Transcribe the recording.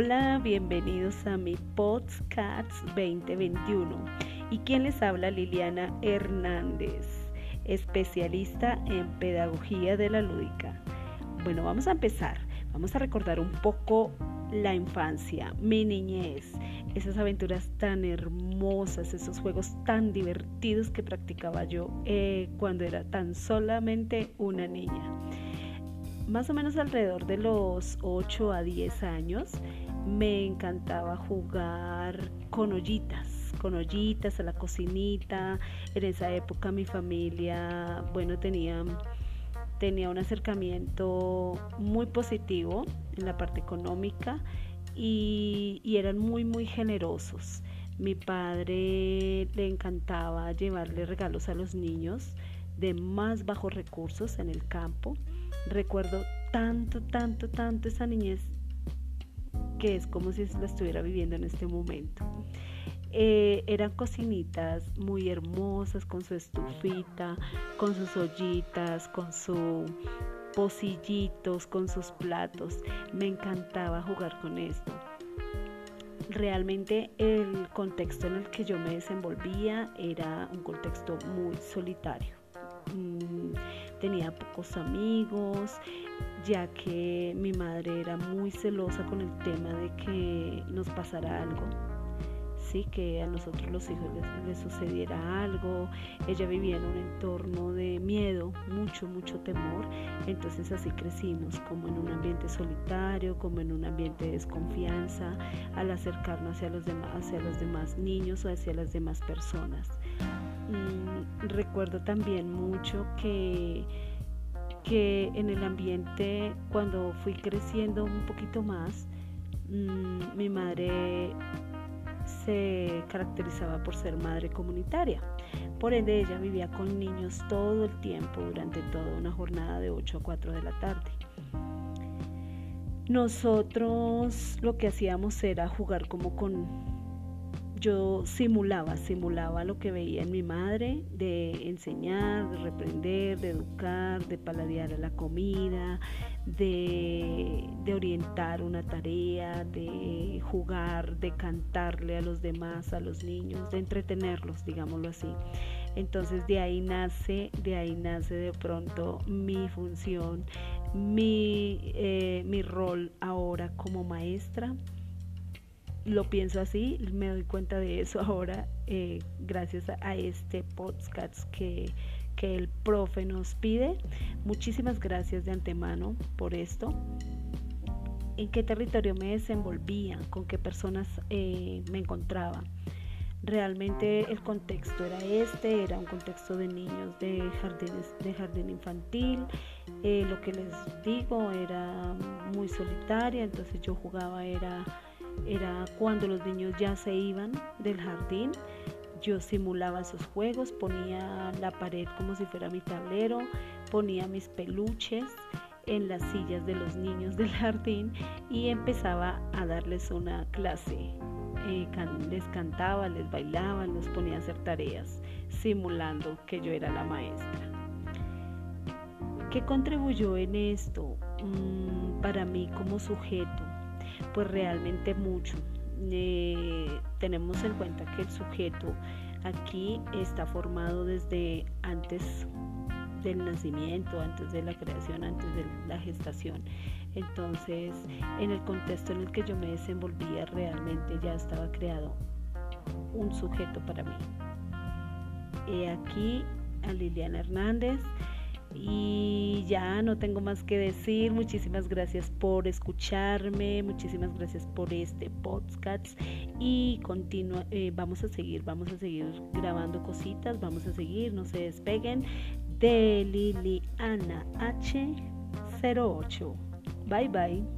Hola, bienvenidos a mi Podcast 2021. ¿Y quién les habla? Liliana Hernández, especialista en pedagogía de la lúdica. Bueno, vamos a empezar. Vamos a recordar un poco la infancia, mi niñez, esas aventuras tan hermosas, esos juegos tan divertidos que practicaba yo eh, cuando era tan solamente una niña más o menos alrededor de los 8 a 10 años, me encantaba jugar con ollitas, con ollitas a la cocinita. En esa época mi familia, bueno, tenía, tenía un acercamiento muy positivo en la parte económica y, y eran muy, muy generosos. Mi padre le encantaba llevarle regalos a los niños de más bajos recursos en el campo Recuerdo tanto, tanto, tanto esa niñez que es como si la estuviera viviendo en este momento. Eh, eran cocinitas muy hermosas con su estufita, con sus ollitas, con sus pocillitos, con sus platos. Me encantaba jugar con esto. Realmente el contexto en el que yo me desenvolvía era un contexto muy solitario. Mm, tenía pocos amigos, ya que mi madre era muy celosa con el tema de que nos pasara algo. Sí, que a nosotros los hijos les, sucediera algo. Ella vivía en un entorno de miedo, mucho, mucho temor. Entonces así crecimos, como en un ambiente solitario, como en un ambiente de desconfianza, al acercarnos hacia los hacia los demás niños o hacia las demás personas. Mm, recuerdo también mucho que, que en el ambiente, cuando fui creciendo un poquito más, mm, mi madre se caracterizaba por ser madre comunitaria. Por ende, ella vivía con niños todo el tiempo, durante toda una jornada de 8 a 4 de la tarde. Nosotros lo que hacíamos era jugar como con yo simulaba, simulaba lo que veía en mi madre, de enseñar, de reprender, de educar, de paladear la comida, de, de, orientar una tarea, de jugar, de cantarle a los demás, a los niños, de entretenerlos, digámoslo así. Entonces de ahí nace, de ahí nace de pronto mi función, mi, eh, mi rol ahora como maestra lo pienso así, me doy cuenta de eso ahora eh, gracias a, este podcast que, que el profe nos pide. Muchísimas gracias de antemano por esto. ¿En qué territorio me desenvolvía? ¿Con qué personas eh, me encontraba? Realmente el contexto era este, era un contexto de niños de, jardines, de jardín infantil. Eh, lo que les digo era muy solitaria, entonces yo jugaba era era cuando los niños ya se iban del jardín. Yo simulaba esos juegos, ponía la pared como si fuera mi tablero, ponía mis peluches en las sillas de los niños del jardín y empezaba a darles una clase. Eh, les cantaba, les bailaba, los ponía a hacer tareas, simulando que yo era la maestra. ¿Qué contribuyó en esto mm, para mí como sujeto? Pues realmente mucho. Eh, tenemos en cuenta que el sujeto aquí está formado desde antes del nacimiento, antes de la creación, antes de la gestación. Entonces, en el contexto en el que yo me desenvolvía, realmente ya estaba creado un sujeto para mí. He aquí a Liliana Hernández y ya no tengo más que decir. Muchísimas gracias por escucharme, muchísimas gracias por este podcast y continua, eh, vamos a seguir, vamos a seguir grabando cositas, vamos a seguir, no se despeguen de Liliana H08. Bye bye.